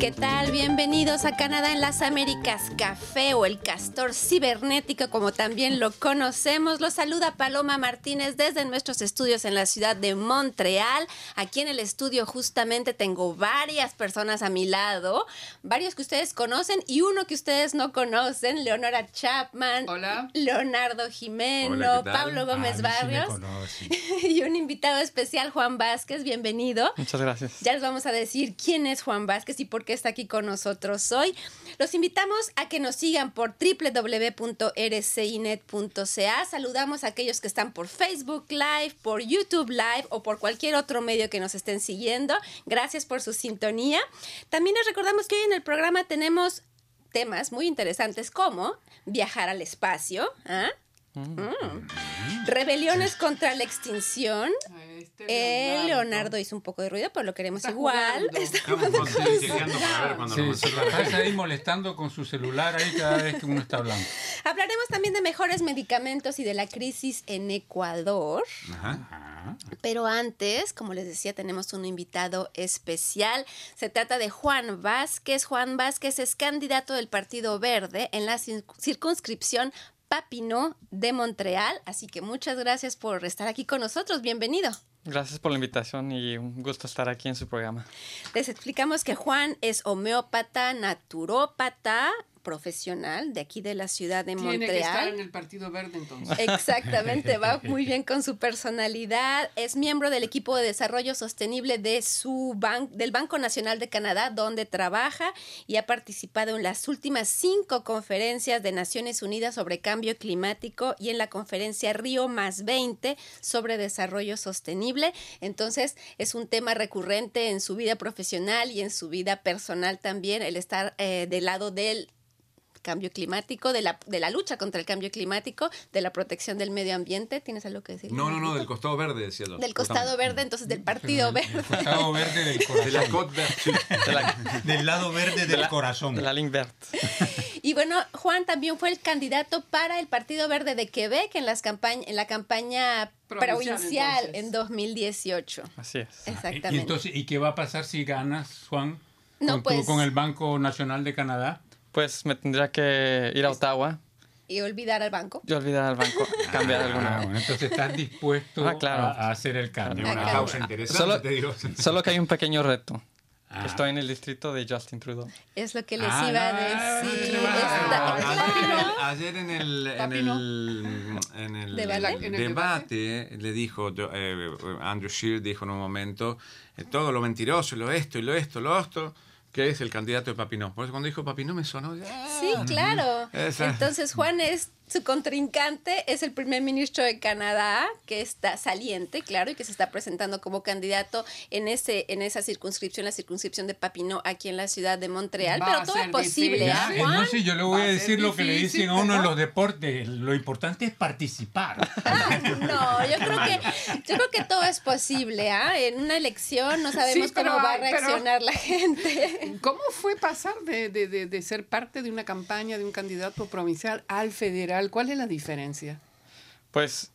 ¿Qué tal? Bienvenidos a Canadá en las Américas Café o el Castor Cibernético, como también lo conocemos. Los saluda Paloma Martínez desde nuestros estudios en la ciudad de Montreal. Aquí en el estudio justamente tengo varias personas a mi lado, varios que ustedes conocen y uno que ustedes no conocen, Leonora Chapman, Hola. Leonardo Jimeno, Hola. Pablo Gómez Ah, Barrios y un invitado especial, Juan Vázquez. Bienvenido. Muchas gracias. Ya les vamos a decir quién es Juan Vázquez y por qué está aquí con nosotros hoy. Los invitamos a que nos sigan por www.rcinet.ca. Saludamos a aquellos que están por Facebook Live, por YouTube Live o por cualquier otro medio que nos estén siguiendo. Gracias por su sintonía. También les recordamos que hoy en el programa tenemos temas muy interesantes como viajar al espacio, ¿ah? Mm. rebeliones contra la extinción, Este eh, Leonardo hizo un poco de ruido, pero lo queremos Está igual. jugando. Está Estamos jugando con- para ver cuando Sí, se ahí molestando con su celular ahí cada vez que uno está hablando. Hablaremos también de mejores medicamentos y de la crisis en Ecuador. Ajá. Pero antes, como les decía, tenemos un invitado especial. Se trata de Juan Vázquez. Juan Vázquez es candidato del Partido Verde en la cir- circunscripción Papineau de Montreal. Así que muchas gracias por estar aquí con nosotros. Bienvenido. Gracias por la invitación y un gusto estar aquí en su programa. Les explicamos que Juan es homeópata, naturópata, profesional de aquí de la ciudad de Tiene que estar Montreal. en el Partido Verde entonces. Exactamente, va muy bien con su personalidad. Es miembro del equipo de desarrollo sostenible de su ban- del Banco Nacional de Canadá, donde trabaja y ha participado en las últimas cinco conferencias de Naciones Unidas sobre cambio climático y en la conferencia Río más 20 sobre desarrollo sostenible. Entonces, es un tema recurrente en su vida profesional y en su vida personal también, el estar eh, del lado del cambio climático, de la, de la lucha contra el cambio climático, de la protección del medio ambiente. ¿Tienes algo que decir? No, no, no, del costado verde, decía yo. Del costado verde, entonces del partido verde. El costado verde del De corazón. la. De la, Del lado verde del corazón. de la ligne verte. Y bueno, Juan también fue el candidato para el Partido Verde de Quebec en, las campañ- en la campaña Provincial, provincial, en 2018. Así es. Exactamente. Y entonces, ¿y qué va a pasar si ganas, Juan? No, con, tu- pues- con el Banco Nacional de Canadá. Pues me tendría que ir a Ottawa y olvidar al banco. y olvidar al banco, cambiar Ah, alguna. bueno, entonces estás dispuesto Ah, claro. a, a hacer el cambio. Una Acá. causa interesante, Solo, te digo. solo que hay un pequeño reto. Ah. Estoy en el distrito de Justin Trudeau. Es lo que les Ah, iba a decir. claro. ayer en el, en el, en el ¿Debate? En el debate le dijo, eh, Andrew Scheer dijo en un momento, eh, todo lo mentiroso, lo esto y lo esto, lo otro, que es el candidato de Papineau. Por eso cuando dijo Papineau me sonó... ah, Sí, claro. Esa. Entonces Juan es su contrincante, es el primer ministro de Canadá que está saliente, claro, y que se está presentando como candidato en ese en esa circunscripción, la circunscripción de Papineau aquí en la ciudad de Montreal. Va Pero todo es posible. ¿ah, Eh, Juan? no sé, yo le voy a a decir lo que le dicen a uno en los deportes. Lo importante es participar. No, yo creo que yo creo que todo es posible, ¿ah? En una elección no sabemos Sí, pero cómo va a pero- reaccionar la gente. ¿Cómo fue pasar de, de- de- de ser parte de una campaña de un candidato provincial al federal? ¿Cuál es la diferencia? Pues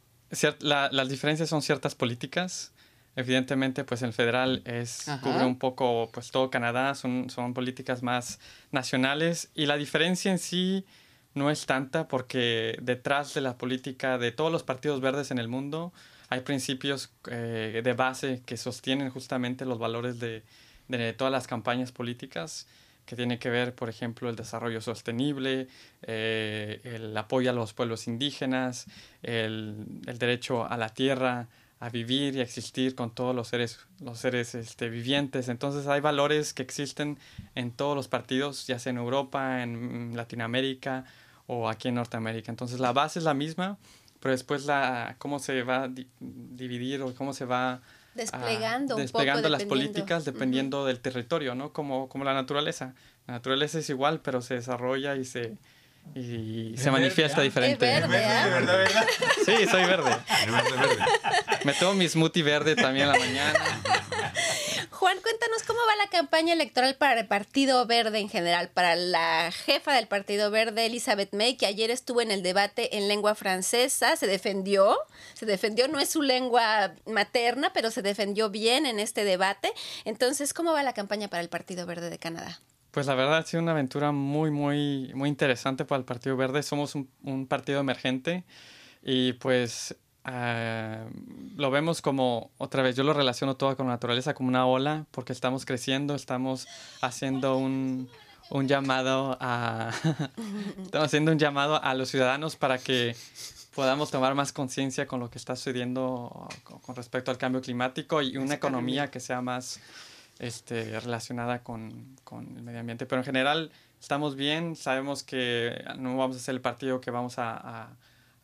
la- las diferencias son ciertas políticas. Evidentemente, pues el federal es Ajá. cubre un poco pues todo Canadá, son, son políticas más nacionales y la diferencia en sí no es tanta porque detrás de la política de todos los partidos verdes en el mundo hay principios eh, de base que sostienen justamente los valores de, de todas las campañas políticas que tiene que ver, por ejemplo, el desarrollo sostenible, eh, el apoyo a los pueblos indígenas, el, el derecho a la tierra, a vivir y a existir con todos los seres, los seres este, vivientes. Entonces hay valores que existen en todos los partidos, ya sea en Europa, en Latinoamérica o aquí en Norteamérica. Entonces la base es la misma, pero después la cómo se va a di- dividir o cómo se va a- Desplegando un desplegando poco, las dependiendo. políticas dependiendo del territorio, ¿no? Como, como la naturaleza. La naturaleza es igual, pero se desarrolla y se, y se verde, manifiesta ¿ah? diferente. Es verde, ¿ah? ¿verdad, verdad? Sí, soy verde. De verde, verde. Me tomo mi smoothie verde también en la mañana. Cuéntanos cómo va la campaña electoral para el Partido Verde en general, para la jefa del Partido Verde, Elizabeth May, que ayer estuvo en el debate en lengua francesa, se defendió, se defendió, no es su lengua materna, pero se defendió bien en este debate. Entonces, ¿cómo va la campaña para el Partido Verde de Canadá? Pues la verdad ha sido una aventura muy, muy, muy interesante para el Partido Verde. Somos un partido emergente y pues ah, lo vemos como, otra vez, yo lo relaciono todo con la naturaleza como una ola porque estamos creciendo, estamos haciendo un, un llamado a, estamos haciendo un llamado a los ciudadanos para que podamos tomar más conciencia con lo que está sucediendo con, con respecto al cambio climático y una economía que sea más este, relacionada con, con el medio ambiente. Pero en general estamos bien, sabemos que no vamos a ser el partido que vamos a, a,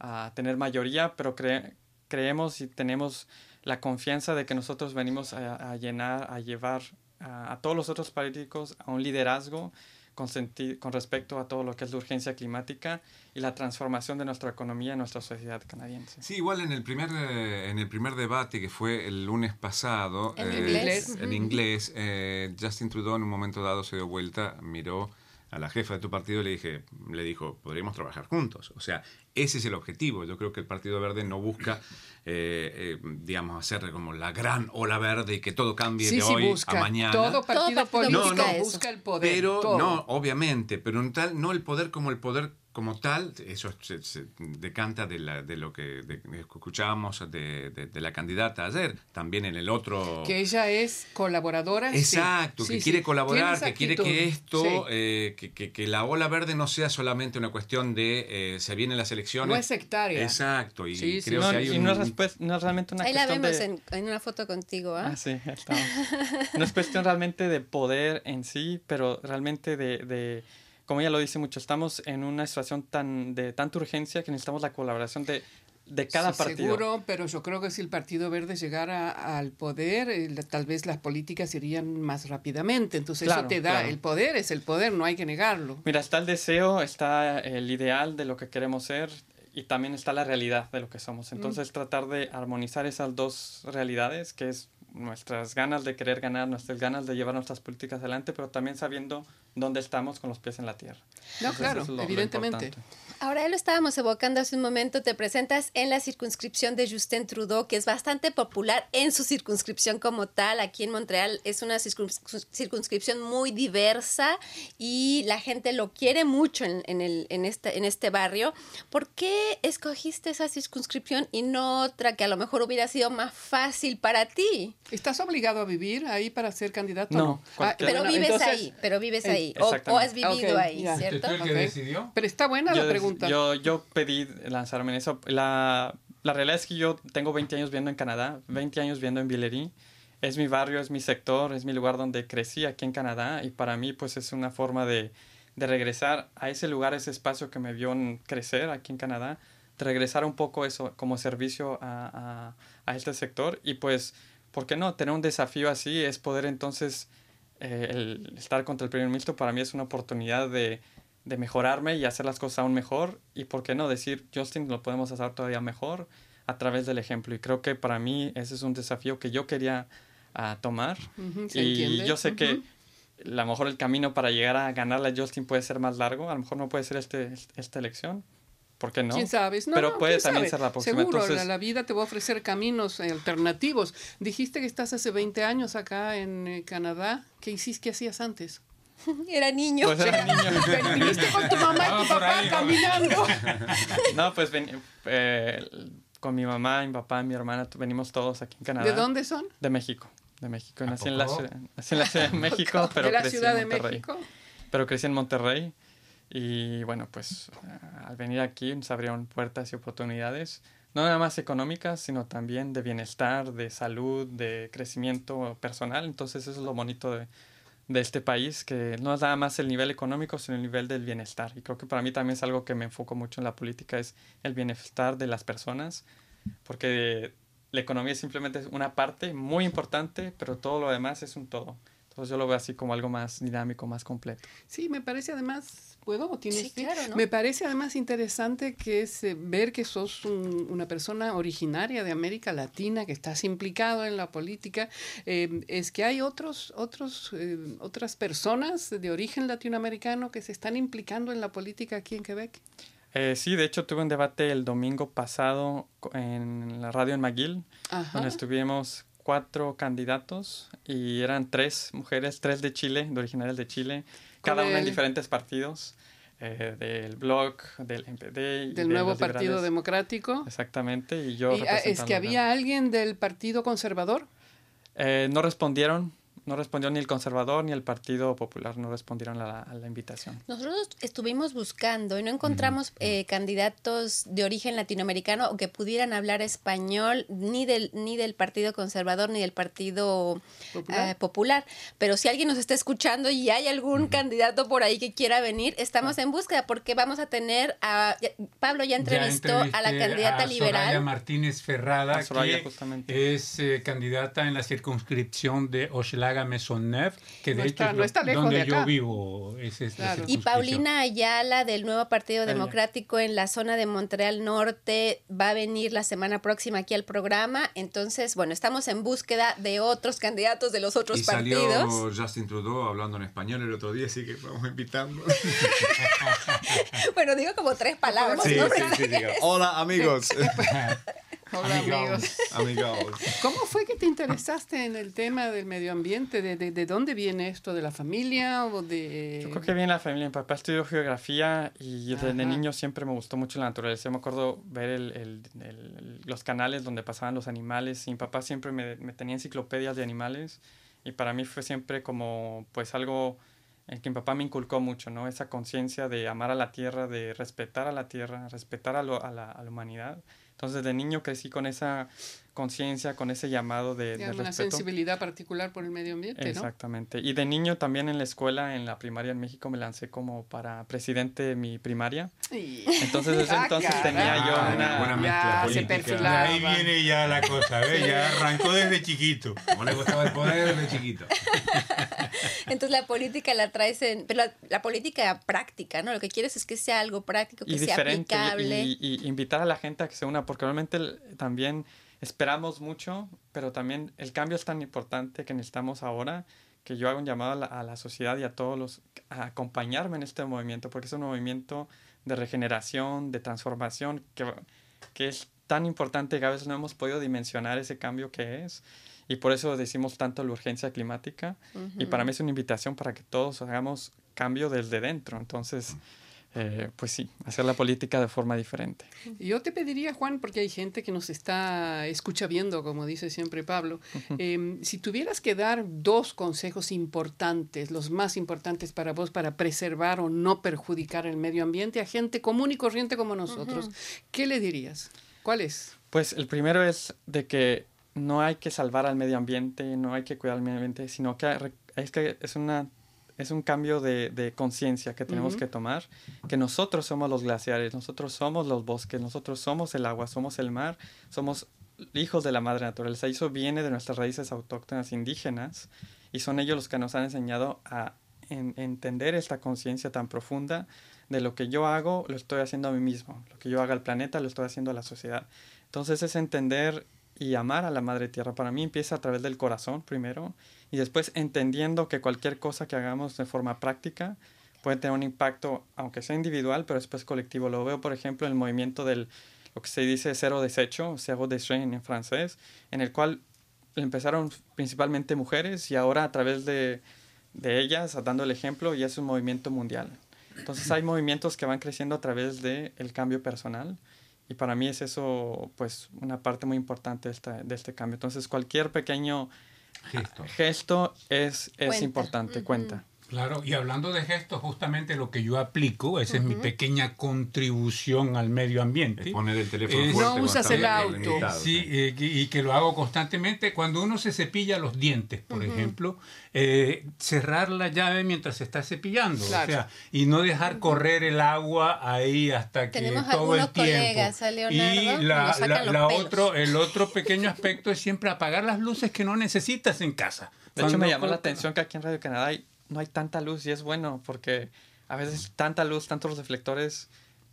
a tener mayoría, pero cre- creemos y tenemos la confianza de que nosotros venimos a, a llenar, a llevar a, a todos los otros políticos a un liderazgo con, senti- con respecto a todo lo que es la urgencia climática y la transformación de nuestra economía y nuestra sociedad canadiense. Sí, igual en el primer eh, en el primer debate que fue el lunes pasado En eh, inglés. en inglés, eh, Justin Trudeau en un momento dado se dio vuelta, miró a la jefa de tu partido le dije le dijo podríamos trabajar juntos. O sea, ese es el objetivo. Yo creo que el Partido Verde no busca eh, eh, digamos hacer como la gran ola verde y que todo cambie Sí, de sí, hoy busca. a mañana. Todo partido partido político busca eso. busca el poder. Pero todo. no, obviamente, pero en tal, no el poder como el poder como tal, eso se, se decanta de, la, de lo que de- que escuchábamos de, de- de la candidata ayer, también en el otro... Que ella es colaboradora. sí. Exacto, Sí, que sí. quiere colaborar, Tienes que quiere que esto, Sí. eh, que, que- que la ola verde no sea solamente una cuestión de eh, se vienen las elecciones. No es sectaria. Exacto, y Sí, sí. creo No, que hay y un... no es, respues- no es realmente una Ahí la cuestión vemos de... en, en una foto contigo, ¿ah? Ah, sí, ahí estamos. No es cuestión realmente de poder en sí, pero realmente de, de, como ella lo dice mucho, estamos en una situación tan de tanta urgencia que necesitamos la colaboración de, de cada Sí, partido. Seguro, pero yo creo que si el Partido Verde llegara al poder, eh, la- tal vez las políticas irían más rápidamente. Entonces Claro, eso te da, claro. el poder es el poder, no hay que negarlo. Mira, está el deseo, está el ideal de lo que queremos ser y también está la realidad de lo que somos. Entonces tratar de armonizar esas dos realidades, que es nuestras ganas de querer ganar, nuestras ganas de llevar nuestras políticas adelante, pero también sabiendo dónde estamos con los pies en la tierra. No, Entonces, claro, es lo- evidentemente. Ahora ya lo estábamos evocando hace un momento, te presentas en la circunscripción de Justin Trudeau, que es bastante popular en su circunscripción como tal. Aquí en Montreal es una circuns- circunscripción muy diversa y la gente lo quiere mucho en, en el, en, este, en este barrio. ¿Por qué escogiste esa circunscripción y no otra que a lo mejor hubiera sido más fácil para ti? ¿Estás obligado a vivir ahí para ser candidato? No, o no? cualquier- Pero vives entonces- ahí, pero vives eh, ahí. O, o has vivido ahí, ya. ¿Este ¿cierto? fue el que Ok. decidió? Pero está buena yo, la pregunta. Yo, yo pedí lanzarme en eso. La, la realidad es que yo tengo 20 años viviendo en Canadá, 20 años viviendo en Villery. Es mi barrio, es mi sector, es mi lugar donde crecí aquí en Canadá y para mí pues es una forma de, de regresar a ese lugar, ese espacio que me vio crecer aquí en Canadá, regresar un poco eso como servicio a, a, a este sector y pues, ¿por qué no? Tener un desafío así es poder entonces eh, el estar contra el primer ministro para mí es una oportunidad de, de mejorarme y hacer las cosas aún mejor y por qué no decir Justin lo podemos hacer todavía mejor a través del ejemplo y creo que para mí ese es un desafío que yo quería ah, tomar y entiende. yo sé que a lo mejor el camino para llegar a ganarle a Justin puede ser más largo a lo mejor no puede ser este, esta elección ¿por qué no? ¿Quién? No, Pero no, puede también sabe. ser la próxima. Seguro, Entonces- la, la vida te va a ofrecer caminos alternativos. Dijiste que estás hace 20 años acá en eh, Canadá. ¿Qué hiciste? ¿Qué hacías antes? Era niño. Pues era niño. Viniste con tu mamá y Ah, tu papá caminando. no pues ven- eh, con mi mamá mi papá mi hermana venimos todos aquí en Canadá ¿De dónde son? De México, de México. ¿A Nací en, la, ciudad- nací en la Ciudad de México, pero ¿De la crecí Ciudad en de Monterrey. México? Pero crecí en Monterrey y bueno, pues eh, al venir aquí nos abrieron puertas y oportunidades, no nada más económicas, sino también de bienestar, de salud, de crecimiento personal. Entonces eso es lo bonito de, de este país, que no es nada más el nivel económico, sino el nivel del bienestar. Y creo que para mí también es algo que me enfoco mucho en la política, es el bienestar de las personas, porque la economía es simplemente una parte muy importante, pero todo lo demás es un todo. Entonces yo lo veo así como algo más dinámico, más completo. Sí, me parece además, ¿puedo? ¿O tienes Sí, claro, ¿no? Me parece además interesante que es eh, ver que sos un- una persona originaria de América Latina, que estás implicado en la política. Eh, es que hay otros, otros, eh, otras personas de origen latinoamericano que se están implicando en la política aquí en Quebec. Eh, sí, de hecho tuve un debate el domingo pasado en la radio en McGill, Ajá. donde estuvimos cuatro candidatos y eran tres mujeres, tres de Chile, de originarias de Chile, cada una en diferentes partidos. Eh, del Bloc, del MPD. Del nuevo Partido Democrático. Exactamente, y yo... Ah, ¿Es que había alguien del Partido Conservador? Eh, no respondieron, no respondió ni el conservador ni el Partido Popular, no respondieron a la, invitación. Nosotros estuvimos buscando y no encontramos eh, candidatos de origen latinoamericano o que pudieran hablar español ni del, ni del Partido Conservador ni del Partido eh, Popular. Pero si alguien nos está escuchando y hay algún candidato por ahí que quiera venir, estamos en búsqueda porque vamos a tener a... Pablo ya entrevistó a la candidata liberal. Soraya Martínez Ferrada, que es eh, candidata en la circunscripción de Oxlack Haga Maisonneuve, que de hecho es donde yo vivo. y Paulina Ayala del Nuevo Partido Democrático en la zona de Montreal Norte va a venir la semana próxima aquí al programa. Entonces, bueno, estamos en búsqueda de otros candidatos de los otros y partidos. Salió Justin Trudeau hablando en español el otro día, así que vamos invitando. bueno, digo como tres palabras. Hola amigos. Hola amigos. amigos. ¿Cómo fue que te interesaste en el tema del medio ambiente? ¿De, de, dónde viene esto? ¿De la familia o de...? Yo creo que viene la familia. Mi papá estudió geografía y desde niño siempre me gustó mucho la naturaleza. Yo me acuerdo ver el, el, los canales donde pasaban los animales. mi papá siempre me, me, tenía enciclopedias de animales y para mí fue siempre como pues algo en que mi papá me inculcó mucho, ¿no? Esa conciencia de amar a la tierra, de respetar a la tierra, respetar a, lo, a, la, a la humanidad. Entonces de niño crecí con esa conciencia, con ese llamado de, de una sensibilidad particular por el medio ambiente, Exactamente. Y de niño también en la escuela, en la primaria en México, me lancé como para presidente de mi primaria. Entonces desde ah, entonces tenía yo una... Buena mezcla política. ahí viene ya la cosa, ¿ves? Ya arrancó desde chiquito. Como le gustaba el poder desde chiquito. Entonces la política la traes en... Pero la, política práctica, ¿no? Lo que quieres es que sea algo práctico, que sea aplicable. Y, y, invitar a la gente a que se una, porque realmente también esperamos mucho, pero también el cambio es tan importante que necesitamos ahora que yo hago un llamado a la, sociedad y a todos los a acompañarme en este movimiento, porque es un movimiento de regeneración, de transformación, que, que es tan importante que a veces no hemos podido dimensionar ese cambio que es. Y por eso decimos tanto la urgencia climática. Y para mí es una invitación para que todos hagamos cambio desde dentro. Entonces, eh, pues sí, hacer la política de forma diferente. Yo te pediría, Juan, porque hay gente que nos está escucha viendo, como dice siempre Pablo, em, si tuvieras que dar dos consejos importantes, los más importantes para vos, para preservar o no perjudicar el medio ambiente a gente común y corriente como nosotros, ¿qué le dirías? ¿Cuál es? Pues el primero es de que no hay que salvar al medio ambiente, no hay que cuidar al medio ambiente, sino que es que es una es un cambio de, de conciencia que tenemos que tomar, que nosotros somos los glaciares, nosotros somos los bosques, nosotros somos el agua, somos el mar, somos hijos de la madre naturaleza. Y eso viene de nuestras raíces autóctonas indígenas y son ellos los que nos han enseñado a entender esta conciencia tan profunda de lo que yo hago, lo estoy haciendo a mí mismo, lo que yo haga al planeta, lo estoy haciendo a la sociedad. Entonces es entender y amar a la madre tierra. Para mí empieza a través del corazón primero y después entendiendo que cualquier cosa que hagamos de forma práctica puede tener un impacto, aunque sea individual, pero después colectivo. Lo veo, por ejemplo, en el movimiento del lo que se dice cero desecho, cero déchet en francés, en el cual empezaron principalmente mujeres y ahora a través de, de ellas, dando el ejemplo, ya es un movimiento mundial. Entonces hay movimientos que van creciendo a través del el cambio personal y para mí es eso pues una parte muy importante de, esta, de este cambio. Entonces cualquier pequeño Gesto, es, es importante, cuenta. Claro, y hablando de gestos, justamente lo que yo aplico, esa es mi pequeña contribución al medio ambiente. poner el teléfono fuerte, No usas el auto. Sí, eh, y que lo hago constantemente. Cuando uno se cepilla los dientes, por ejemplo, eh, cerrar la llave mientras se está cepillando. O sea, y no dejar correr el agua ahí hasta que todo el tiempo. y la, la, otro, el otro pequeño aspecto es siempre apagar las luces que no necesitas en casa. De hecho, me llamó la atención que aquí en Radio Canadá hay no hay tanta luz y es bueno porque a veces tanta luz, tantos reflectores,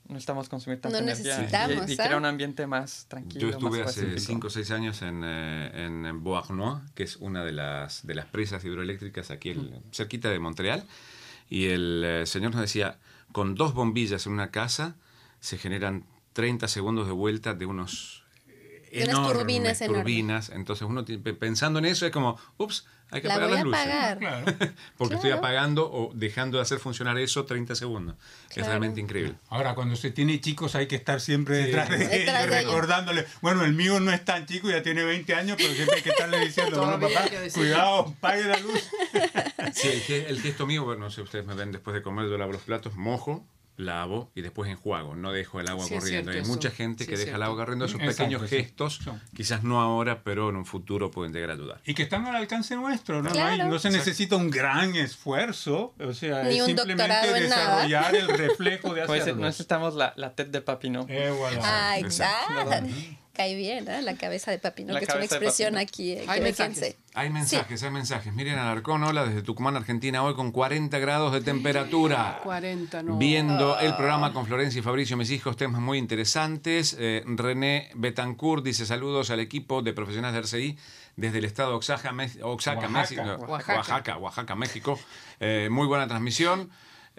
no estamos consumiendo tanta energía y, y, crea un ambiente más tranquilo. Yo estuve hace 5 o 6 años en, eh, en Beauharnois, que es una de las, de las presas hidroeléctricas aquí cerquita de Montreal, y el eh, señor nos decía, con dos bombillas en una casa se generan 30 segundos de vuelta de unos enormes turbinas, turbinas. Entonces uno pensando en eso es como, ups, hay que apagar las luces. Porque estoy apagando o dejando de hacer funcionar eso 30 segundos. Es realmente increíble. Ahora, cuando se tiene chicos hay que estar siempre detrás de ellos, recordándole. Bueno, el mío no es tan chico, ya tiene 20 años, pero siempre hay que estarle diciendo, bueno, papá, cuidado, pague la luz. Sí, el, el gesto mío, bueno, no sé, ustedes me ven después de comer, yo lavo los platos, mojo, lavo y después enjuago, no dejo el agua corriendo. Hay mucha gente que deja el agua corriendo, esos pequeños gestos, quizás no ahora, pero en un futuro pueden llegar a ayudar. Y que están al alcance nuestro, ¿no? no, se necesita un gran esfuerzo, o sea, es simplemente desarrollar el reflejo de hacerlo. Pues necesitamos la, la TED de papi, ¿no? Eh, Ay, cae bien, ¿eh? La cabeza de papi, ¿no? que es una expresión aquí eh, hay mensajes. Hay mensajes, hay mensajes. Miren Alarcón, hola, desde Tucumán, Argentina, hoy con 40 grados de temperatura. 40, no. Viendo el programa con Florencia y Fabricio, mis hijos, temas muy interesantes. Eh, René Betancourt dice saludos al equipo de profesionales de RCI desde el estado de Oaxaca, Oaxaca, México. Oaxaca, Oaxaca, México. Eh, muy buena transmisión.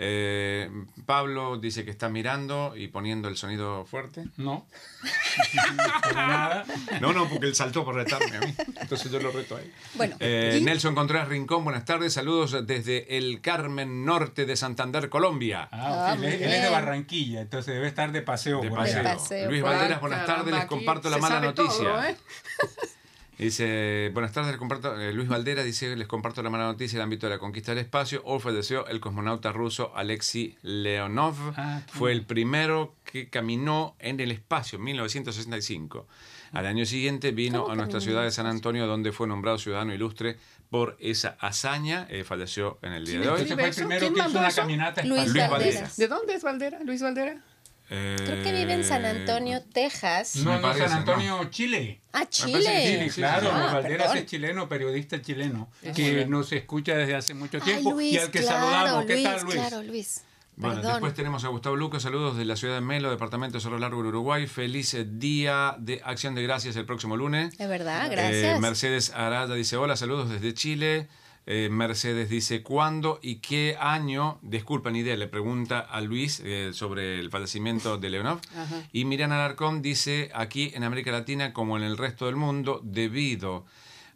Eh, Pablo dice que está mirando y poniendo el sonido fuerte. No. nada. No, no, porque él saltó por retarme a mí. Entonces yo lo reto ahí. Bueno. Eh, Nelson Contreras Rincón, buenas tardes. Saludos desde el Carmen Norte de Santander, Colombia. Ah, él, es de Barranquilla, entonces debe estar de paseo. De paseo. Luis Valderas, buenas tardes. Les comparto la mala noticia. ¿eh? Dice, buenas tardes, les comparto, eh, Luis Valdera dice, les comparto la mala noticia el ámbito de la conquista del espacio. Hoy falleció el cosmonauta ruso Alexei Leonov. Ah, Fue el primero que caminó en el espacio en 1965. Al año siguiente vino a nuestra ciudad de San Antonio, donde fue nombrado ciudadano ilustre por esa hazaña. Eh, falleció en el día de hoy. fue el primero que hizo una caminata Luis, Valdera. ¿De dónde es Valdera? Luis Valdera. Creo que vive en San Antonio, Texas. No, no, San Antonio, Chile. Ah, Chile. claro, ah, Valderas es chileno, periodista chileno, que nos escucha desde hace mucho tiempo y al que saludamos. ¿Qué tal, Luis? Claro, Luis. Bueno, después tenemos a Gustavo Lucas, saludos de la ciudad de Melo, departamento de Cerro Largo, Uruguay. Feliz día de Acción de Gracias el próximo lunes. De verdad, eh, gracias. Mercedes Arada dice, hola, saludos desde Chile. Eh, Mercedes dice, ¿cuándo y qué año? Disculpa, ni idea, le pregunta a Luis eh, sobre el fallecimiento de Leonov. Y Miriam Alarcón dice, aquí en América Latina, como en el resto del mundo, debido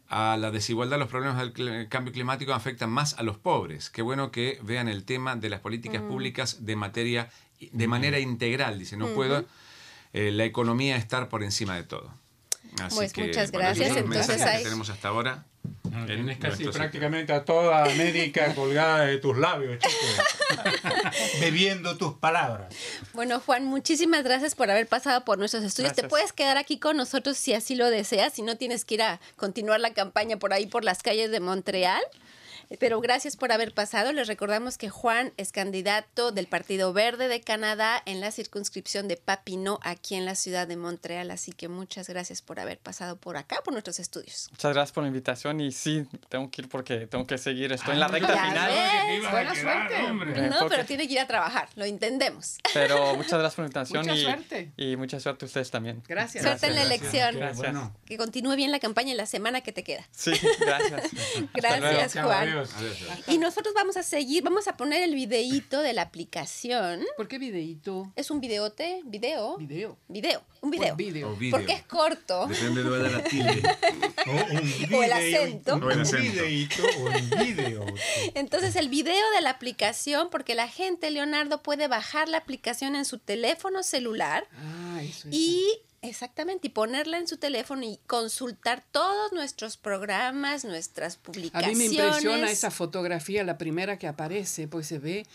a la desigualdad, los problemas del cambio climático afectan más a los pobres. Qué bueno que vean el tema de las políticas públicas de materia de manera integral. Dice, no puedo eh, la economía estar por encima de todo. pues muchas gracias. Entonces, que tenemos hasta ahora. Tienes casi prácticamente a toda América colgada de tus labios, bebiendo tus palabras. Bueno, Juan, muchísimas gracias por haber pasado por nuestros estudios. Te puedes quedar aquí con nosotros si así lo deseas, si no tienes que ir a continuar la campaña por ahí por las calles de Montreal. Pero gracias por haber pasado. Les recordamos que Juan es candidato del Partido Verde de Canadá en la circunscripción de Papineau, aquí en la ciudad de Montreal. Así que muchas gracias por haber pasado por acá, por nuestros estudios. Muchas gracias por la invitación y sí, tengo que ir porque tengo que seguir. Estoy en la recta final. Buena suerte. No, pero tiene que ir a trabajar, lo entendemos. Pero muchas gracias por la invitación. Mucha y, suerte. Y mucha suerte a ustedes también. Gracias. Suerte en la elección. Gracias. Que continúe bien la campaña en la semana que te queda. Sí, gracias. gracias, Juan. Y nosotros vamos a seguir, vamos a poner el videíto de la aplicación. ¿Por qué videíto? Es un videote, video. Video. Video, un video. video. Porque es corto. Depende de la tilde. o, el acento. O el videíto o el video. Entonces el video de la aplicación, porque la gente, Leonardo, puede bajar la aplicación en su teléfono celular. Ah, eso es. Y Exactamente, y ponerla en su teléfono y consultar todos nuestros programas, nuestras publicaciones. A mí me impresiona esa fotografía, la primera que aparece, pues se ve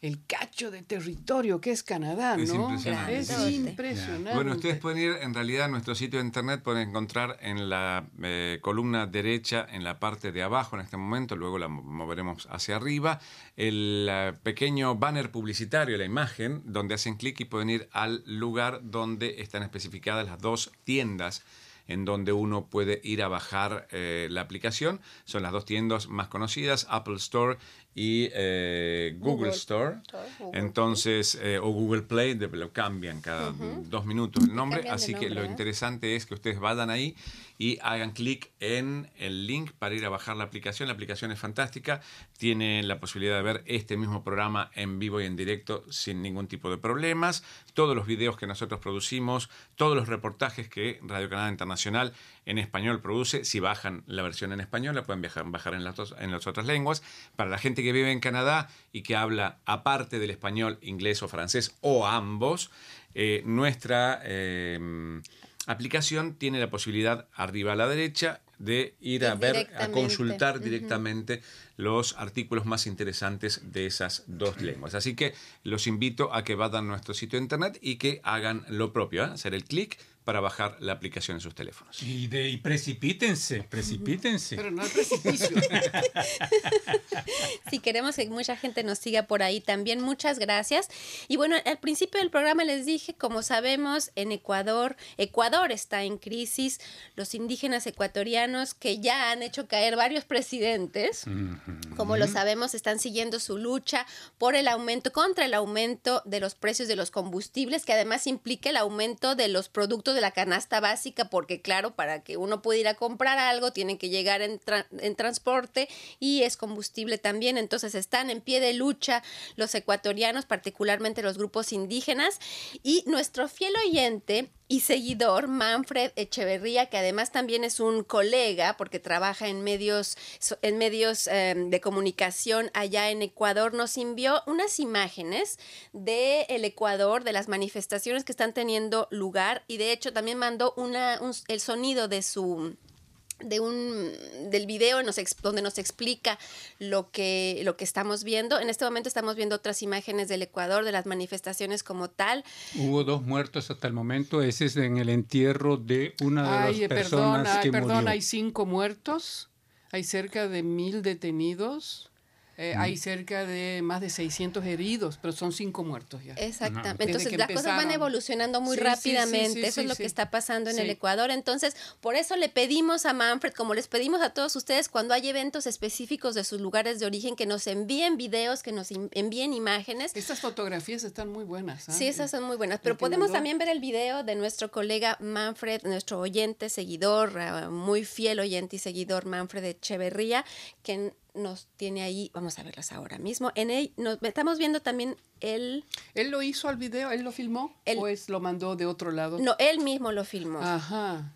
el cacho de territorio que es Canadá, ¿no? Es impresionante. Es impresionante. Bueno, ustedes pueden ir en realidad a nuestro sitio de internet, pueden encontrar en la eh, columna derecha, en la parte de abajo en este momento, luego la moveremos hacia arriba, el eh, pequeño banner publicitario, la imagen, donde hacen clic y pueden ir al lugar donde están especificadas las dos tiendas en donde uno puede ir a bajar eh, la aplicación. Son las dos tiendas más conocidas, Apple Store y eh, Google, Store. Entonces, eh, o Google Play, lo cambian cada dos minutos el nombre. Así que lo interesante es que ustedes vayan ahí y hagan clic en el link para ir a bajar la aplicación. La aplicación es fantástica. Tiene la posibilidad de ver este mismo programa en vivo y en directo sin ningún tipo de problemas. Todos los videos que nosotros producimos, todos los reportajes que Radio Canadá Internacional en español produce. Si bajan la versión en español, la pueden bajar en las, otras lenguas. Para la gente que vive en Canadá y que habla aparte del español, inglés o francés o ambos, eh, nuestra eh, aplicación tiene la posibilidad arriba a la derecha de ir a ver, a consultar directamente los artículos más interesantes de esas dos lenguas. Así que los invito a que vayan a nuestro sitio de internet y que hagan lo propio, ¿eh? hacer el clic para bajar la aplicación en sus teléfonos. Y, de, y precipítense, precipítense. Pero no hay precipicio. si queremos que mucha gente nos siga por ahí también, muchas gracias. Y bueno, al principio del programa les dije, como sabemos, en Ecuador, Ecuador está en crisis, los indígenas ecuatorianos que ya han hecho caer varios presidentes, como lo sabemos, están siguiendo su lucha por el aumento, contra el aumento de los precios de los combustibles, que además implica el aumento de los productos la canasta básica, porque claro, para que uno pueda ir a comprar algo, tiene que llegar en, en transporte y es combustible también. Entonces están en pie de lucha los ecuatorianos, particularmente los grupos indígenas. Y nuestro fiel oyente y seguidor Manfred Echeverría, que además también es un colega porque trabaja en medios, en medios em, de comunicación allá en Ecuador, nos envió unas imágenes del el Ecuador, de las manifestaciones que están teniendo lugar y de hecho también mandó una, el sonido de su de un del video nos, donde nos explica lo que lo que estamos viendo. En este momento estamos viendo otras imágenes del Ecuador de las manifestaciones como tal. Hubo dos muertos hasta el momento. Ese es en el entierro de una de las personas que perdón, hay cinco muertos. Hay cerca de mil detenidos. Eh, hay cerca de más de 600 heridos, pero son cinco muertos ya. Exactamente. Entonces las cosas van evolucionando muy rápidamente. eso es lo que está pasando en el Ecuador. Entonces, por eso le pedimos a Manfred, como les pedimos a todos ustedes, cuando hay eventos específicos de sus lugares de origen, que nos envíen videos, que nos envíen imágenes. Estas fotografías están muy buenas. ¿ah? Sí, esas son muy buenas. Pero podemos también ver el video de nuestro colega Manfred, nuestro oyente, seguidor, ah, muy fiel oyente y seguidor Manfred Echeverría, que nos tiene ahí, vamos a verlas ahora mismo. En él nos estamos viendo también él. ¿Él lo hizo al video? ¿Él lo filmó? Él, ¿O es, lo mandó de otro lado? No, él mismo lo filmó. Ajá.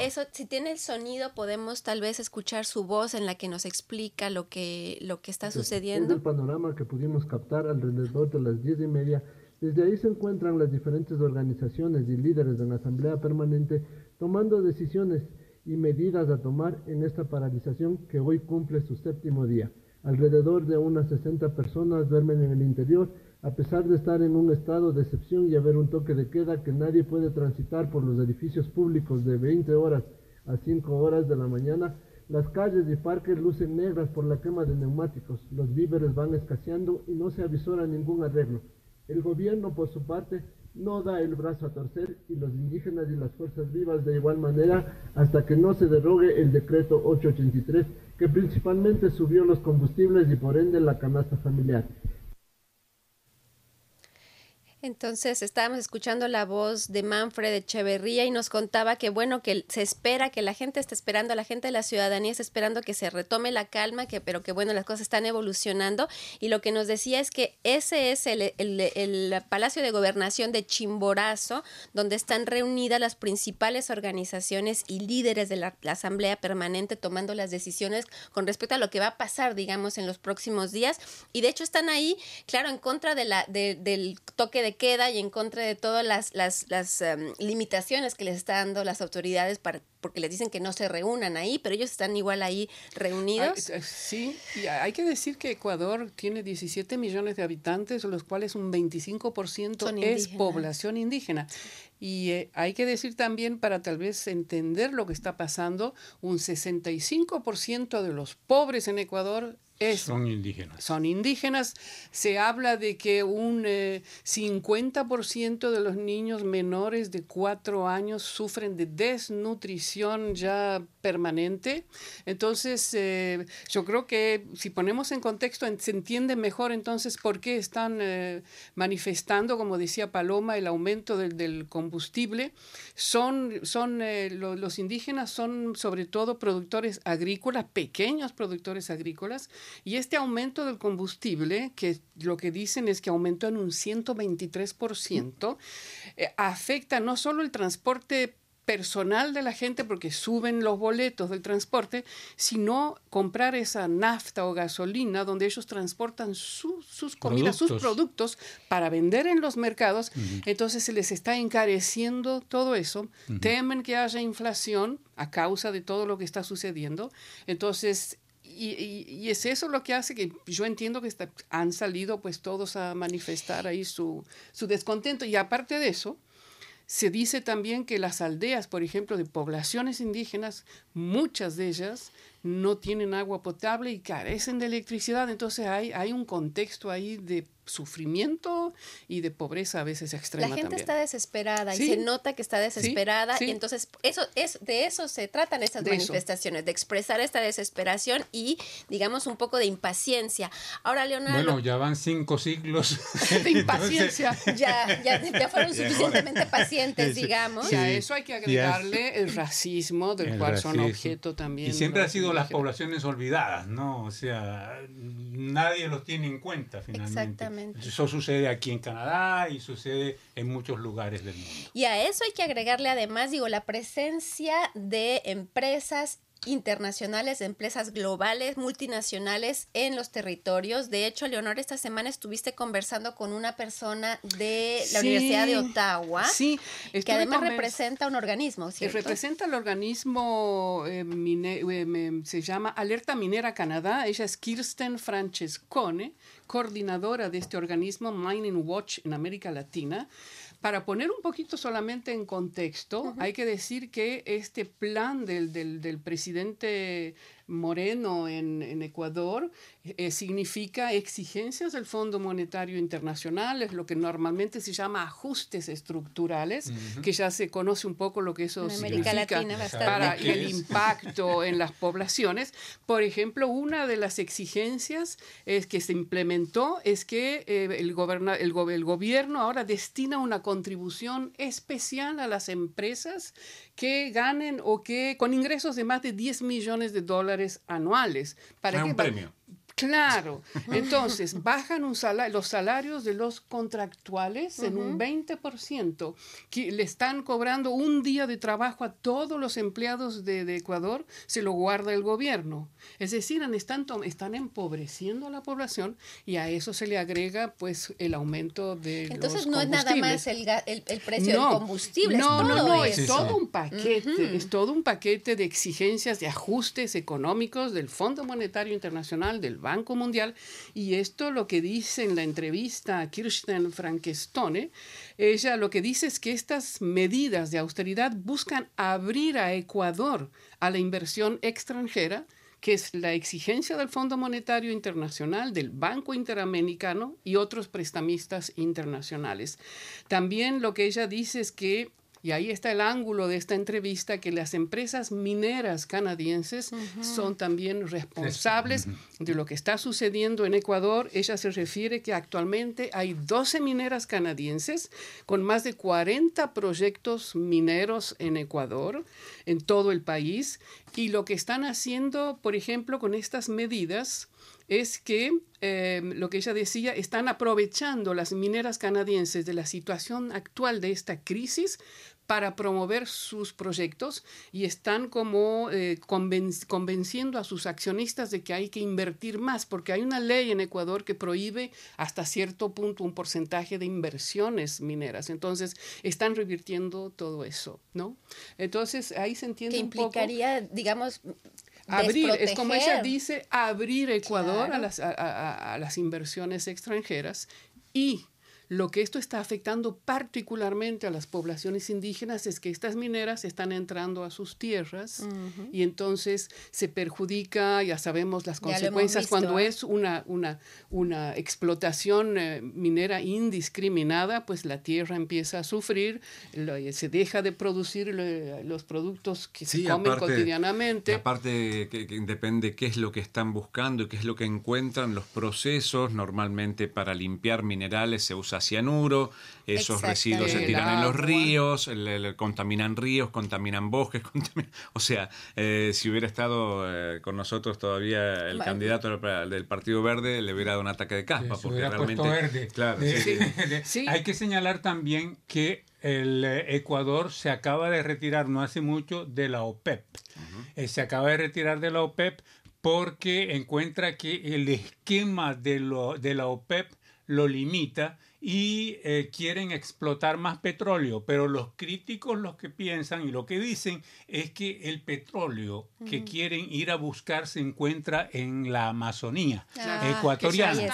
Eso, si tiene el sonido, podemos tal vez escuchar su voz en la que nos explica lo que, lo que está sucediendo. Es el panorama que pudimos captar alrededor de las diez y media. Desde ahí se encuentran las diferentes organizaciones y líderes de la Asamblea Permanente tomando decisiones y medidas a tomar en esta paralización que hoy cumple su séptimo día. Alrededor de unas 60 personas duermen en el interior, a pesar de estar en un estado de excepción y haber un toque de queda que nadie puede transitar por los edificios públicos de 20 horas a 5 horas de la mañana. Las calles y parques lucen negras por la quema de neumáticos, los víveres van escaseando y no se avisora ningún arreglo. El gobierno, por su parte, no da el brazo a torcer y los indígenas y las fuerzas vivas de igual manera hasta que no se derogue el decreto 883 que principalmente subió los combustibles y por ende la canasta familiar. Entonces estábamos escuchando la voz de Manfred Echeverría y nos contaba que bueno, que se espera, que la gente está esperando, la gente de la ciudadanía está esperando que se retome la calma, que, pero que bueno, las cosas están evolucionando. Y lo que nos decía es que ese es el, el Palacio de Gobernación de Chimborazo, donde están reunidas las principales organizaciones y líderes de la, Asamblea Permanente tomando las decisiones con respecto a lo que va a pasar, digamos, en los próximos días. Y de hecho están ahí, claro, en contra de la, del toque de queda y en contra de todas las, las, las em, limitaciones que les están dando las autoridades para, porque les dicen que no se reúnan ahí, pero ellos están igual ahí reunidos. Eh, sí, y hay que decir que Ecuador tiene 17 millones de habitantes, los cuales un 25% es población indígena. Y eh, hay que decir también, para tal vez entender lo que está pasando, un 65% de los pobres en Ecuador son indígenas. Son indígenas. Se habla de que un 50% eh, de los niños menores de 4 años sufren de desnutrición ya permanente. Entonces, eh, yo creo que si ponemos en contexto, se entiende mejor entonces por qué están eh, manifestando, como decía Paloma, el aumento del, combustible. Son, son los indígenas son sobre todo productores agrícolas, pequeños productores agrícolas, y este aumento del combustible, que lo que dicen es que aumentó en un 123%, eh, afecta no solo el transporte personal de la gente porque suben los boletos del transporte, sino comprar esa nafta o gasolina donde ellos transportan sus comidas, sus productos para vender en los mercados. Entonces se les está encareciendo todo eso. Temen que haya inflación a causa de todo lo que está sucediendo. Entonces y, es eso lo que hace que yo entiendo que han salido pues todos a manifestar ahí su, su descontento. Y aparte de eso, se dice también que las aldeas, por ejemplo, de poblaciones indígenas, muchas de ellas no tienen agua potable y carecen de electricidad. Entonces hay, hay un contexto ahí de sufrimiento y de pobreza a veces extrema. La gente está desesperada y se nota que está desesperada y entonces eso es de eso se tratan estas manifestaciones, de expresar esta desesperación y digamos un poco de impaciencia. Ahora Leonardo Bueno, ya van cinco siglos de impaciencia. ya, ya, fueron suficientemente pacientes, digamos. Y a eso hay que agregarle el racismo del cual son objeto también. Y siempre han sido las poblaciones olvidadas, ¿no? O sea, nadie los tiene en cuenta finalmente. Exactamente. Eso sucede aquí en Canadá y sucede en muchos lugares del mundo. Y a eso hay que agregarle además, digo, la presencia de empresas internacionales, de empresas globales, multinacionales en los territorios. De hecho, Leonor, esta semana estuviste conversando con una persona de la Universidad de Ottawa, sí, que además representa un organismo, ¿cierto? Representa el organismo, eh, eh, se llama Alerta Minera Canadá. Ella es Kirsten Francescone, coordinadora de este organismo Mining Watch en América Latina. Para poner un poquito solamente en contexto, hay que decir que este plan del, del, del presidente Moreno en, Ecuador eh, significa exigencias del Fondo Monetario Internacional, es lo que normalmente se llama ajustes estructurales, que ya se conoce un poco lo que eso significa para el impacto en las poblaciones. Por ejemplo, una de las exigencias es que se implementó es que eh, el, el, el gobierno ahora destina una contribución especial a las empresas que ganen o que con ingresos de más de 10 millones de dólares anuales. ¿Para un premio. Claro, entonces bajan un los salarios de los contractuales en un 20%, que le están cobrando un día de trabajo a todos los empleados de, Ecuador, se lo guarda el gobierno. Es decir, están, están empobreciendo a la población y a eso se le agrega pues el aumento de Entonces no es nada más el, el, precio del combustible, no, es no, no, es todo un paquete, es todo un paquete de exigencias, de ajustes económicos del Fondo Monetario Internacional, del Banco Mundial, y esto lo que dice en la entrevista a Kirsten Frankestone, ella lo que dice es que estas medidas de austeridad buscan abrir a Ecuador a la inversión extranjera, que es la exigencia del Fondo Monetario Internacional, del Banco Interamericano y otros prestamistas internacionales. También lo que ella dice es que y ahí está el ángulo de esta entrevista, que las empresas mineras canadienses son también responsables de lo que está sucediendo en Ecuador. Ella se refiere que actualmente hay 12 mineras canadienses con más de 40 proyectos mineros en Ecuador, en todo el país. Y lo que están haciendo, por ejemplo, con estas medidas, es que eh, lo que ella decía, están aprovechando las mineras canadienses de la situación actual de esta crisis para promover sus proyectos y están como eh, convenciendo a sus accionistas de que hay que invertir más, porque hay una ley en Ecuador que prohíbe hasta cierto punto un porcentaje de inversiones mineras. Entonces, están revirtiendo todo eso, ¿no? Entonces, ahí se entiende que implicaría, digamos, abrir, es como ella dice, abrir Ecuador a, las, a, las inversiones extranjeras y Lo que esto está afectando particularmente a las poblaciones indígenas es que estas mineras están entrando a sus tierras y entonces se perjudica, ya sabemos las consecuencias cuando ¿eh? es una, una, una explotación eh, minera indiscriminada, pues la tierra empieza a sufrir, se deja de producir los productos que se comen cotidianamente. Aparte que, que depende qué es lo que están buscando y qué es lo que encuentran, los procesos, normalmente para limpiar minerales se usa cianuro, esos residuos se tiran en los ríos, contaminan ríos, contaminan bosques, o sea, eh, si hubiera estado eh, con nosotros todavía el candidato del Partido Verde, le hubiera dado un ataque de caspa. porque realmente, verde. Claro, Hay que señalar también que el eh, Ecuador se acaba de retirar no hace mucho de la OPEP. se acaba de retirar de la OPEP porque encuentra que el esquema de, lo, de la OPEP lo limita y eh, quieren explotar más petróleo, pero los críticos lo que piensan y lo que dicen es que el petróleo que quieren ir a buscar se encuentra en la Amazonía ah, ecuatoriana.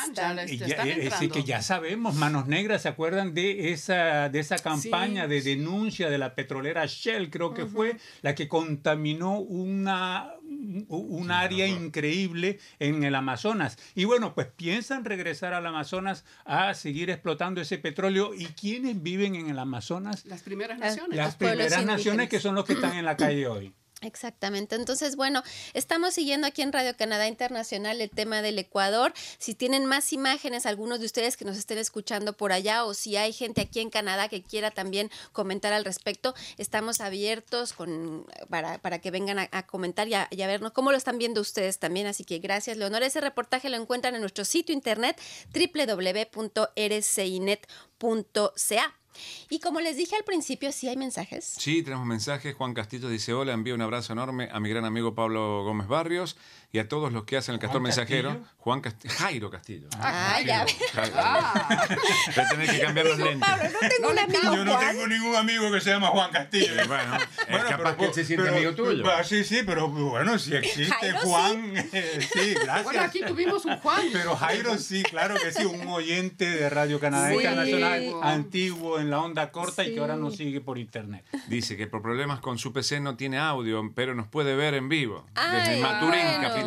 Que ya, eh, que ya sabemos, Manos Negras, ¿se acuerdan de esa, de esa campaña de denuncia de la petrolera Shell, creo que fue, la que contaminó una, un área increíble en el Amazonas. Y bueno, pues piensan regresar al Amazonas a seguir explotando ese petróleo. ¿Y quiénes viven en el Amazonas? Las primeras naciones. Las primeras naciones que son los que están en la calle hoy. Exactamente. Entonces, bueno, estamos siguiendo aquí en Radio Canadá Internacional el tema del Ecuador. Si tienen más imágenes, algunos de ustedes que nos estén escuchando por allá o si hay gente aquí en Canadá que quiera también comentar al respecto, estamos abiertos para, para que vengan a, comentar y a, y a, vernos cómo lo están viendo ustedes también. Así que gracias, Leonor. Ese reportaje lo encuentran en nuestro sitio internet www.rcinet.ca. Y como les dije al principio, sí hay mensajes. Sí, tenemos mensajes. Juan Castillo dice, hola, envío un abrazo enorme a mi gran amigo Pablo Gómez Barrios y a todos los que hacen el Castor Mensajero. Juan Castillo. Jairo Castillo. Ah, ya. Ah. Voy que cambiar los lentes. Pablo, no tengo un amigo Yo no tengo ningún amigo que se llama Juan Castillo. bueno, es capaz que él se siente amigo tuyo. sí, sí, pero bueno, si existe Juan, sí. gracias. Bueno, aquí tuvimos un Juan. Pero Jairo sí, claro que sí, un oyente de Radio Canadá Internacional antiguo en la onda corta y que ahora nos sigue por internet. Dice que por problemas con su PC no tiene audio, pero nos puede ver en vivo. Desde Maturín, capital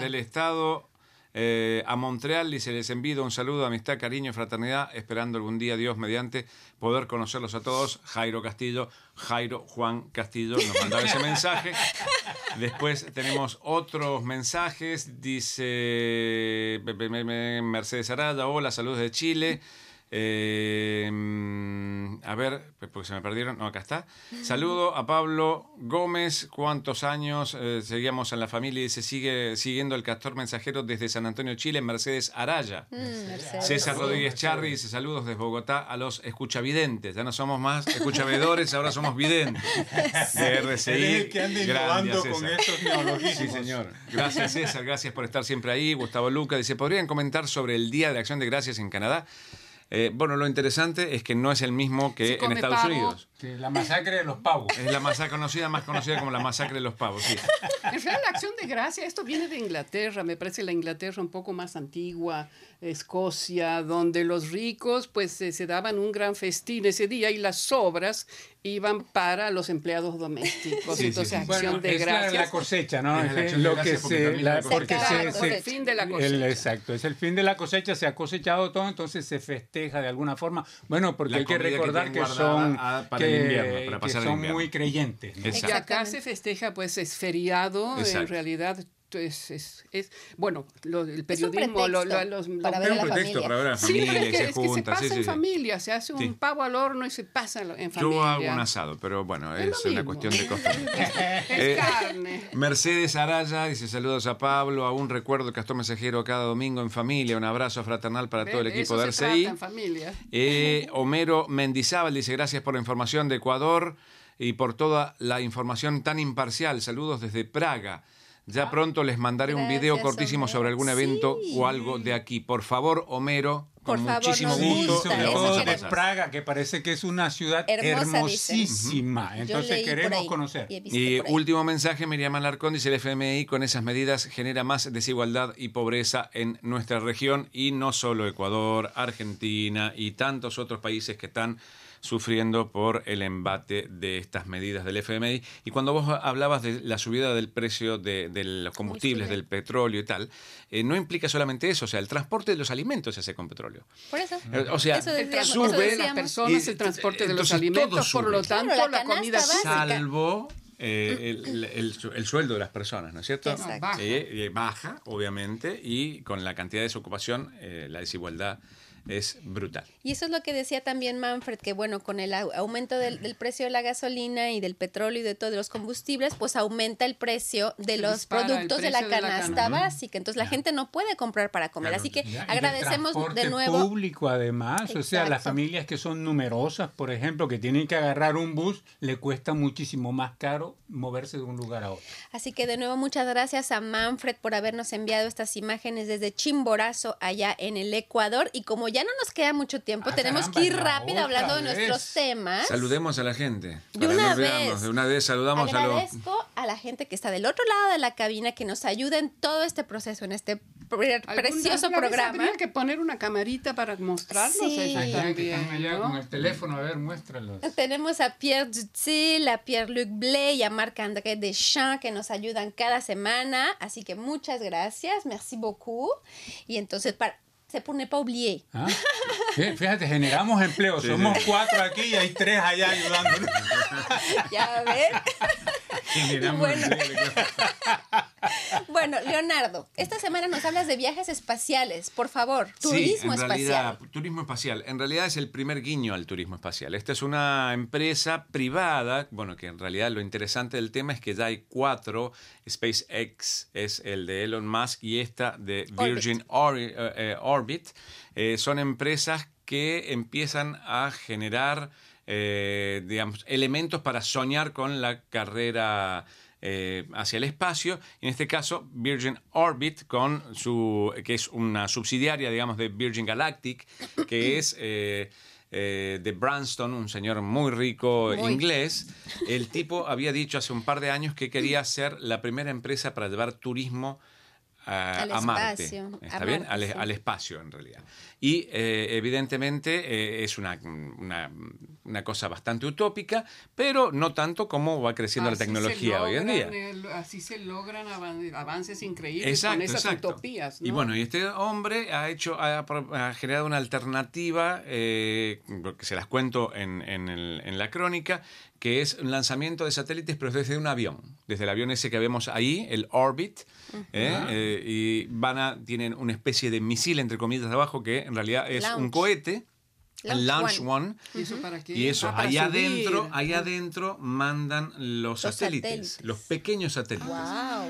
del estado eh, a Montreal y se les envío un saludo, amistad, cariño, fraternidad, esperando algún día, Dios mediante, poder conocerlos a todos. Jairo Castillo, Jairo Juan Castillo nos mandaba ese mensaje. Después tenemos otros mensajes, dice Mercedes Araya, hola, saludos de Chile. Eh, a ver, porque se me perdieron. No, acá está. Saludo a Pablo Gómez. ¿Cuántos años eh, seguíamos en la familia y se sigue siguiendo el castor mensajero desde San Antonio, Chile, Mercedes Araya? Mm, César Rodríguez Charri dice saludos desde Bogotá a los escuchavidentes. Ya no somos más escuchavedores, ahora somos videntes. De RCI. con estos Sí, señor. Gracias, César. Gracias por estar siempre ahí. Gustavo Luca dice: ¿podrían comentar sobre el Día de Acción de Gracias en Canadá? Eh, bueno, lo interesante es que no es el mismo que en Estados Unidos. La masacre de los pavos. Es la masacre conocida, más conocida como la masacre de los pavos, sí. En realidad, la acción de gracia, esto viene de Inglaterra, me parece la Inglaterra un poco más antigua, Escocia, donde los ricos pues se daban un gran festín ese día y las sobras iban para los empleados domésticos. Entonces, acción de gracias. la cosecha, ¿no? Es lo que se, porque se, el fin de la cosecha. exacto, es el fin de la cosecha, se ha cosechado todo, entonces se festeja de alguna forma. Bueno, porque hay que recordar que, son, que, son muy creyentes. Y acá se festeja, pues es feriado, en realidad es, es, es, bueno, el periodismo lo, lo, los, para ver un pretexto para ver a la familia, sí, se, es que se pasa en familia, se hace un pavo al horno y se pasa en familia. Yo hago un asado, pero bueno, es, una cuestión de costumbre. es eh, carne. Mercedes Araya dice saludos a Pablo, a un recuerdo Castor Mensajero cada domingo en familia, un abrazo fraternal para todo el equipo de RCI. En familia. Eh, Homero Mendizábal dice gracias por la información de Ecuador y por toda la información tan imparcial. Saludos desde Praga Ya ah, pronto les mandaré un video cortísimo sobre algún evento o algo de aquí. Por favor, Homero, con muchísimo gusto. sobre todo de Praga, que parece que es una ciudad hermosísima. Entonces queremos conocer. Y, último mensaje, Miriam Alarcón dice el FMI con esas medidas genera más desigualdad y pobreza en nuestra región y no solo Ecuador, Argentina y tantos otros países que están sufriendo por el embate de estas medidas del FMI. Y cuando vos hablabas de la subida del precio de, los combustibles, del petróleo y tal, eh, no implica solamente eso, o sea, el transporte de los alimentos se hace con petróleo. Por eso. Eh, o sea, sube las personas, el transporte de los alimentos, por lo tanto, la, comida salvo eh, el, sueldo de las personas, ¿no es cierto? baja, obviamente, y con la cantidad de desocupación, la desigualdad es brutal. Y eso es lo que decía también Manfred, que bueno, con el aumento del, precio de la gasolina y del petróleo y de todos los combustibles, pues aumenta el precio de los productos de la canasta básica. Entonces la gente no puede comprar para comer. Así que agradecemos de nuevo. público además, o sea, las familias que son numerosas, por ejemplo, que tienen que agarrar un bus, le cuesta muchísimo más caro moverse de un lugar a otro. Así que de nuevo muchas gracias a Manfred por habernos enviado estas imágenes desde Chimborazo allá en el Ecuador y como ya ya no nos queda mucho tiempo, ah, tenemos que ir rápido hablando de nuestros temas. Saludemos a la gente. De una vez. De una vez saludamos Agradezco a, a la gente que está del otro lado de la cabina, que nos ayuda en todo este proceso, en este precioso programa. Tenía que poner una camarita para mostrarnos sí. allá con el teléfono, a ver, muéstralos. Tenemos a Pierre Dutil, a Pierre-Luc Blay y a Marc-André Deschamps que nos ayudan cada semana. Así que muchas gracias, merci beaucoup. Y entonces, para, se pone para oublier. ¿Ah? Fíjate, generamos empleo. Somos cuatro aquí y hay tres allá ayudándonos. ya ves. bueno. bueno, Leonardo, esta semana nos hablas de viajes espaciales. Por favor, turismo sí, en espacial. turismo espacial. En realidad es el primer guiño al turismo espacial. Esta es una empresa privada, bueno, que en realidad lo interesante del tema es que ya hay cuatro. SpaceX es el de Elon Musk y esta de Virgin Orbit. Eh, eh, Orbit. Eh, son empresas que empiezan a generar eh, digamos, elementos para soñar con la carrera eh, hacia el espacio. En este caso, Virgin Orbit, con su, que es una subsidiaria, digamos, de Virgin Galactic, que es eh, de Branston, un señor muy rico inglés. El tipo había dicho hace un par de años que quería ser la primera empresa para llevar turismo a, Marte. ¿Está bien? al, espacio, en realidad. Y eh, evidentemente eh, es una, una, cosa bastante utópica, pero no tanto como va creciendo la tecnología hoy en día. así se logran avances increíbles con esas utopías. Y bueno, y este hombre ha hecho, ha, generado una alternativa, eh, que se las cuento en, en, el, en la crónica, que es un lanzamiento de satélites, pero desde un avión, desde el avión ese que vemos ahí, el Orbit, ¿eh? Eh, y van a, tienen una especie de misil, entre comillas, de abajo, que en realidad es un cohete el Launch One. ¿Y eso ah, allá adentro, allá adentro mandan los, satélites, los pequeños satélites.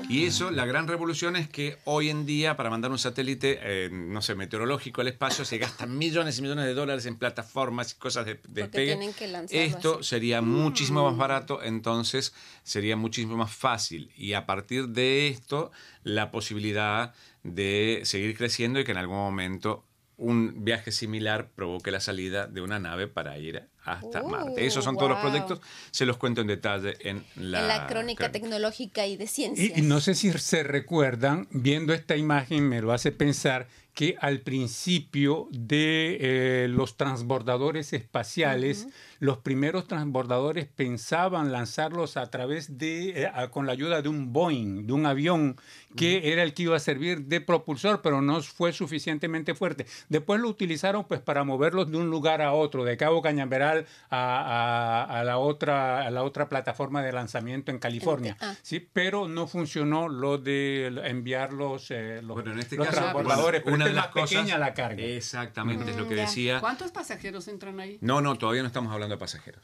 Y eso, la gran revolución es que hoy en día para mandar un satélite, eh, no sé, meteorológico al espacio se gastan millones y millones de dólares en plataformas y cosas de, despegue. Esto sería muchísimo más mm. barato, entonces sería muchísimo más fácil. Y a partir de esto, la posibilidad de seguir creciendo y que en algún momento un viaje similar provoque la salida de una nave para ir hasta Marte. Esos son todos los proyectos, se los cuento en detalle en la, en la crónica tecnológica y de ciencia. Y, no sé si se recuerdan, viendo esta imagen me lo hace pensar que al principio de eh, los transbordadores espaciales, los primeros transbordadores pensaban lanzarlos a través de, eh, con la ayuda de un Boeing, de un avión que era el que iba a servir de propulsor, pero no fue suficientemente fuerte. Después lo utilizaron pues para moverlos de un lugar a otro, de Cabo Cañaveral a, la, otra, a la otra plataforma de lanzamiento en California. Ah. Sí, pero no funcionó lo de enviar los, eh, los, bueno, en este caso, transbordadores. Una de las pequeña la carga. Exactamente, es lo que decía. ¿Cuántos pasajeros entran ahí? No, no, todavía no estamos hablando de pasajeros.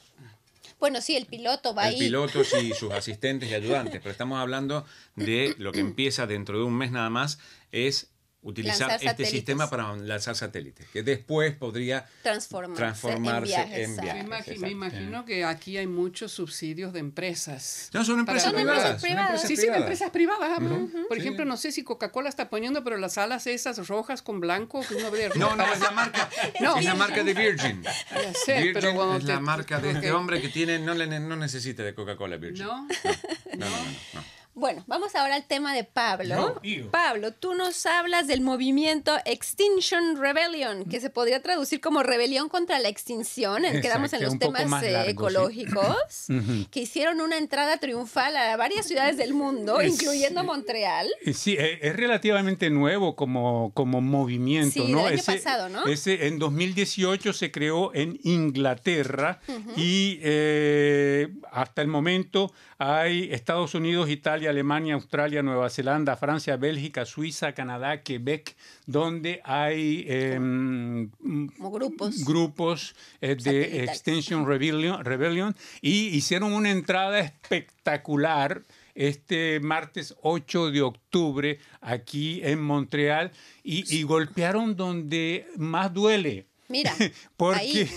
Bueno, sí, el piloto va el ahí. El piloto y sus asistentes y ayudantes, pero estamos hablando de lo que empieza dentro de un mes nada más, es utilizar este sistema para lanzar satélites, que después podría transformarse, en viajes. me, imagino que aquí hay muchos subsidios de empresas. No, son empresas privadas. sí, sí, empresas privadas. Por ejemplo, no sé si Coca-Cola está poniendo, pero las alas esas rojas con blanco. Que no, no, es la marca, no. es la marca de Virgin. Virgin pero es la marca de este hombre que tiene, no, no necesita de Coca-Cola Virgin. no, no, no. no. Bueno, vamos ahora al tema de Pablo. Pablo, tú nos hablas del movimiento Extinction Rebellion, que se podría traducir como rebelión contra la extinción. Quedamos en los temas eh, ecológicos, que hicieron una entrada triunfal a varias ciudades del mundo, incluyendo Montreal. Sí, e, es relativamente nuevo como, como movimiento. Sí, ¿no? el año pasado, ¿no? Ese, en 2018 se creó en Inglaterra y eh, hasta el momento hay Estados Unidos, Italia, Alemania, Australia, Nueva Zelanda, Francia, Bélgica, Suiza, Canadá, Quebec, donde hay em, grupos, grupos eh, de Extension Rebellion, y hicieron una entrada espectacular este martes 8 de octubre aquí en Montreal y golpearon donde más duele Mira, porque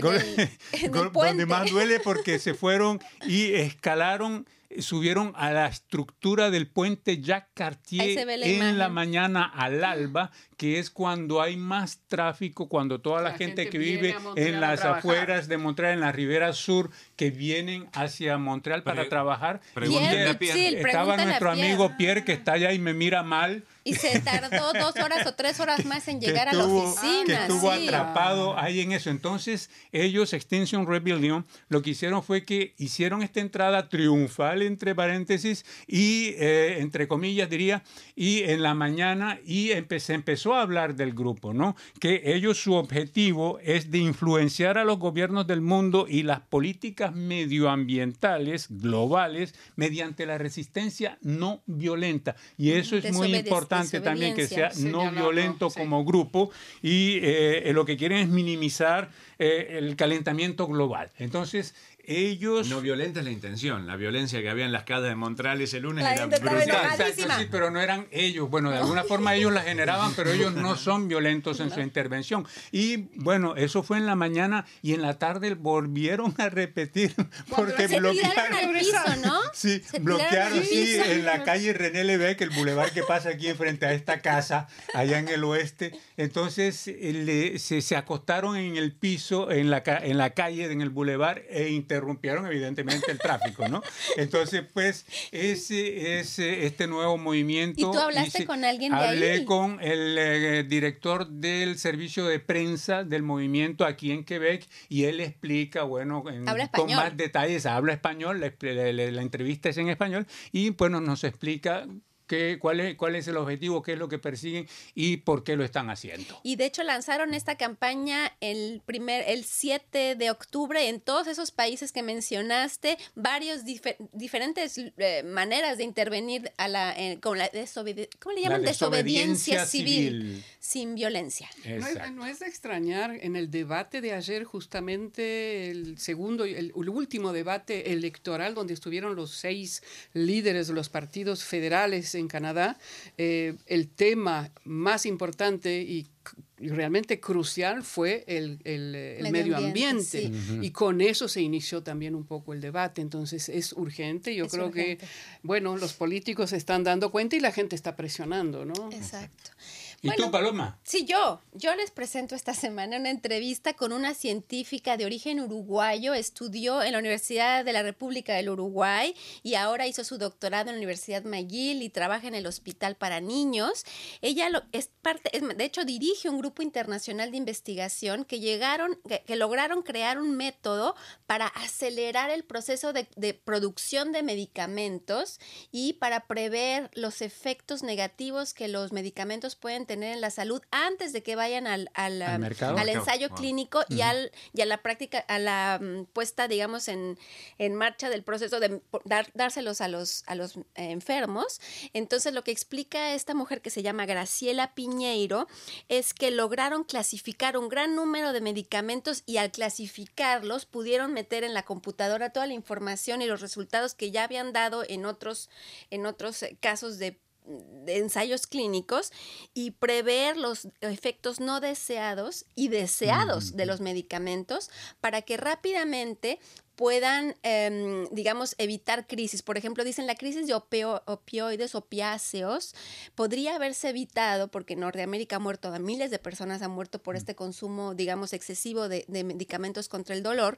donde más duele porque se fueron y escalaron subieron a la estructura del puente Jacques Cartier en la mañana al alba, que es cuando hay más tráfico, cuando toda la, gente, que vive en las afueras de Montreal, en la ribera sur, que vienen hacia Montreal para trabajar. Estaba nuestro amigo Pierre que está allá y me mira mal. Y se tardó dos horas o tres horas más en llegar a la oficina. Que estuvo atrapado ahí en eso. Entonces, ellos, Extension Rebellion, lo que hicieron fue que hicieron esta entrada triunfal, entre paréntesis, y eh, entre comillas diría, y en la mañana, y se empezó a hablar del grupo, ¿no? Que ellos, su objetivo es de influenciar a los gobiernos del mundo y las políticas medioambientales globales mediante la resistencia no violenta. Y eso es muy importante también que sea no violento como grupo y eh, lo que quieren es minimizar eh, el calentamiento global. Entonces, ellos... No violenta es la intención. La violencia que había en las calles de Montreal ese lunes era brutal. sí, pero no eran ellos. Bueno, de alguna forma ellos la generaban, pero ellos no son violentos en su intervención. Y bueno, eso fue en la mañana y en la tarde volvieron a repetir porque bloquearon. el piso, ¿no? Sí, bloquearon sí, en la calle René Lebec, el bulevar que pasa aquí frente a esta casa, allá en el oeste. Entonces eh, se, se acostaron en el piso, en la, en la calle, en el bulevar, e interrumpieron evidentemente el tráfico, ¿no? Entonces, pues, ese es este nuevo movimiento. ¿Y tú hablaste con alguien de Hablé con el eh, director del servicio de prensa del movimiento aquí en Quebec y él explica, bueno, con más detalles, habla español, la entrevista es en español y, bueno, nos explica cuál, es, cuál es el objetivo, qué es lo que persiguen y por qué lo están haciendo. Y de hecho lanzaron esta campaña el, primer, el 7 de octubre en todos esos países que mencionaste, varios diferentes eh, maneras de intervenir a la, con la ¿cómo le llaman? desobediencia, civil, sin violencia. No es, de extrañar, en el debate de ayer justamente el segundo, el, el último debate electoral donde estuvieron los seis líderes de los partidos federales en Canadá, eh, el tema más importante y realmente crucial fue el, medio, ambiente, y con eso se inició también un poco el debate. Entonces es urgente, yo creo que, bueno, los políticos se están dando cuenta y la gente está presionando, ¿no? Exacto. ¿Y tú, Paloma? Sí, yo. Yo les presento esta semana una entrevista con una científica de origen uruguayo. Estudió en la Universidad de la República del Uruguay y ahora hizo su doctorado en la Universidad McGill y trabaja en el Hospital para Niños. Ella lo, es parte, de hecho, dirige un grupo internacional de investigación que llegaron, que, lograron crear un método para acelerar el proceso de, de producción de medicamentos y para prever los efectos negativos que los medicamentos pueden tener en la salud antes de que vayan al, al, al, ensayo clínico y, al, y a la práctica, a la mm, puesta, digamos, en, en marcha del proceso de dar, dárselos a los, a los eh, enfermos. Entonces, lo que explica esta mujer que se llama Graciela Piñeiro es que lograron clasificar un gran número de medicamentos y al clasificarlos pudieron meter en la computadora toda la información y los resultados que ya habían dado en otros, en otros eh, casos de de ensayos clínicos y prever los efectos no deseados y deseados de los medicamentos para que rápidamente puedan, em, digamos, evitar crisis. Por ejemplo, dicen la crisis de opioides, opiáceos, podría haberse evitado porque en Norteamérica ha muerto, miles de personas han muerto por este consumo, digamos, excesivo de medicamentos contra el dolor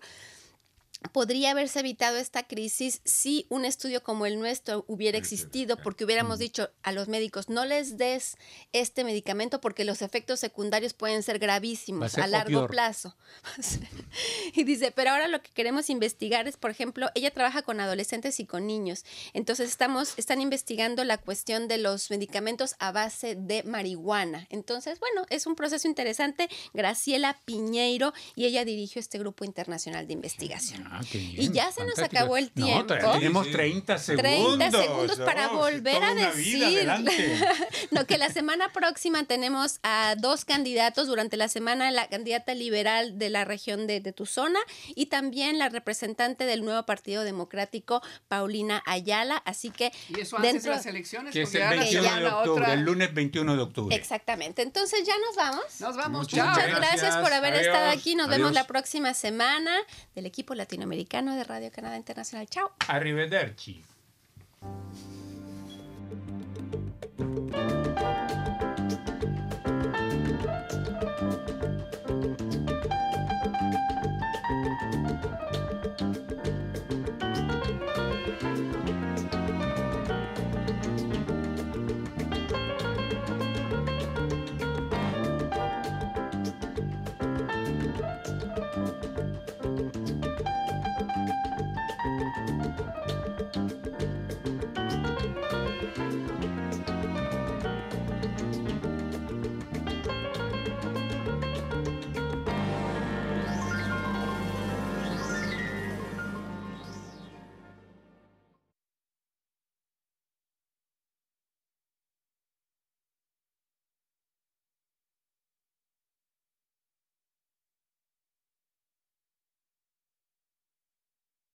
podría haberse evitado esta crisis si un estudio como el nuestro hubiera existido, porque hubiéramos dicho a los médicos, no les des este medicamento porque los efectos secundarios pueden ser gravísimos a, largo plazo. y dice, pero ahora lo que queremos investigar es, por ejemplo, ella trabaja con adolescentes y con niños, entonces estamos, están investigando la cuestión de los medicamentos a base de marihuana. Entonces, bueno, es un proceso interesante. Graciela Piñeiro, y ella dirigió este grupo internacional de investigación. Ah, y ya se nos acabó el tiempo. tenemos 30 segundos. 30 segundos para volver a decir. no, que la semana próxima tenemos a dos candidatos. Durante la semana, la candidata liberal de la región de, de tu zona y también la representante del nuevo Partido Democrático, Paulina Ayala. Así que. Y eso antes de las elecciones. Que es el 21 de octubre, el lunes 21 de octubre. Exactamente. Entonces ya nos vamos. Nos vamos. Muchas, gracias. por haber estado aquí. Nos vemos la próxima semana del equipo latino latinoamericano de Radio Canadá Internacional. Chao. Arrivederci.